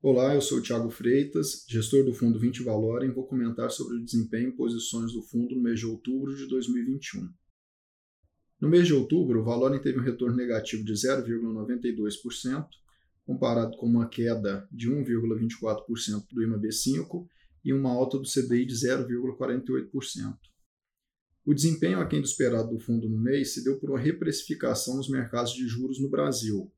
Olá, eu sou o Thiago Freitas, gestor do fundo 20 Valor, e vou comentar sobre o desempenho e posições do fundo no mês de outubro de 2021. No mês de outubro, o Valorem teve um retorno negativo de 0,92%, comparado com uma queda de 1,24% do IMAB5 e uma alta do CDI de 0,48%. O desempenho aquém do esperado do fundo no mês se deu por uma reprecificação nos mercados de juros no Brasil,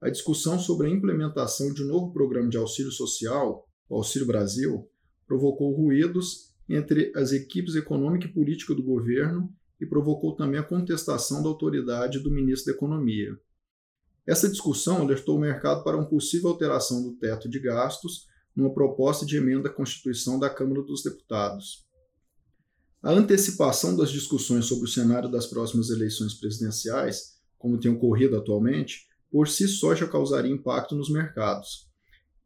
a discussão sobre a implementação de um novo programa de auxílio social, o Auxílio Brasil, provocou ruídos entre as equipes econômica e política do governo e provocou também a contestação da autoridade do ministro da Economia. Essa discussão alertou o mercado para uma possível alteração do teto de gastos numa proposta de emenda à Constituição da Câmara dos Deputados. A antecipação das discussões sobre o cenário das próximas eleições presidenciais, como tem ocorrido atualmente, por si só já causaria impacto nos mercados.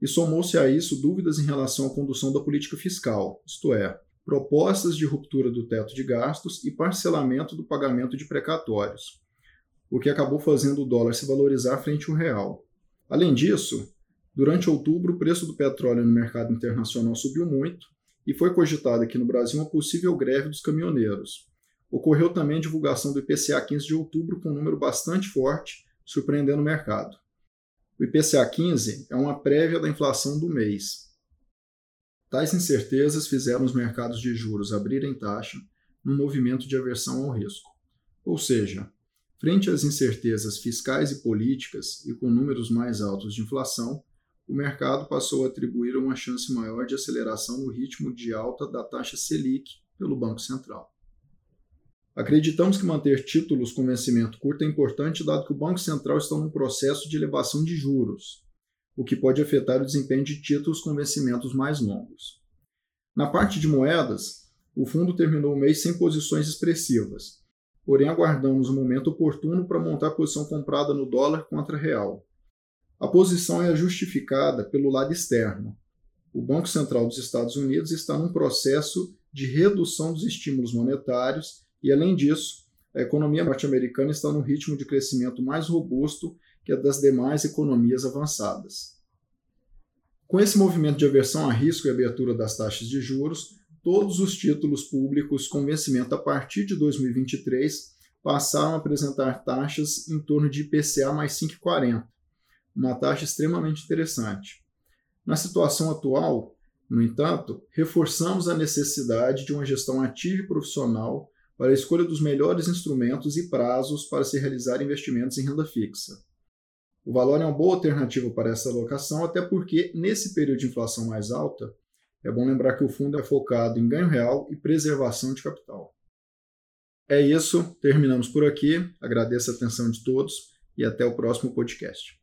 E somou-se a isso dúvidas em relação à condução da política fiscal, isto é, propostas de ruptura do teto de gastos e parcelamento do pagamento de precatórios, o que acabou fazendo o dólar se valorizar frente ao real. Além disso, durante outubro o preço do petróleo no mercado internacional subiu muito e foi cogitada aqui no Brasil uma possível greve dos caminhoneiros. Ocorreu também a divulgação do IPCA 15 de outubro com um número bastante forte, surpreendendo o mercado. O IPCA 15 é uma prévia da inflação do mês. Tais incertezas fizeram os mercados de juros abrirem taxa num movimento de aversão ao risco. Ou seja, frente às incertezas fiscais e políticas e com números mais altos de inflação, o mercado passou a atribuir uma chance maior de aceleração no ritmo de alta da taxa Selic pelo Banco Central. Acreditamos que manter títulos com vencimento curto é importante, dado que o Banco Central está num processo de elevação de juros, o que pode afetar o desempenho de títulos com vencimentos mais longos. Na parte de moedas, o fundo terminou o mês sem posições expressivas, porém aguardamos o momento oportuno para montar a posição comprada no dólar contra real. A posição é justificada pelo lado externo. O Banco Central dos Estados Unidos está num processo de redução dos estímulos monetários e, além disso, a economia norte-americana está num ritmo de crescimento mais robusto que a das demais economias avançadas. Com esse movimento de aversão a risco e abertura das taxas de juros, todos os títulos públicos com vencimento a partir de 2023 passaram a apresentar taxas em torno de IPCA mais 5,40, uma taxa extremamente interessante. Na situação atual, no entanto, reforçamos a necessidade de uma gestão ativa e profissional para a escolha dos melhores instrumentos e prazos para se realizar investimentos em renda fixa. O valor é uma boa alternativa para essa alocação, até porque, nesse período de inflação mais alta, é bom lembrar que o fundo é focado em ganho real e preservação de capital. É isso, terminamos por aqui. Agradeço a atenção de todos e até o próximo podcast.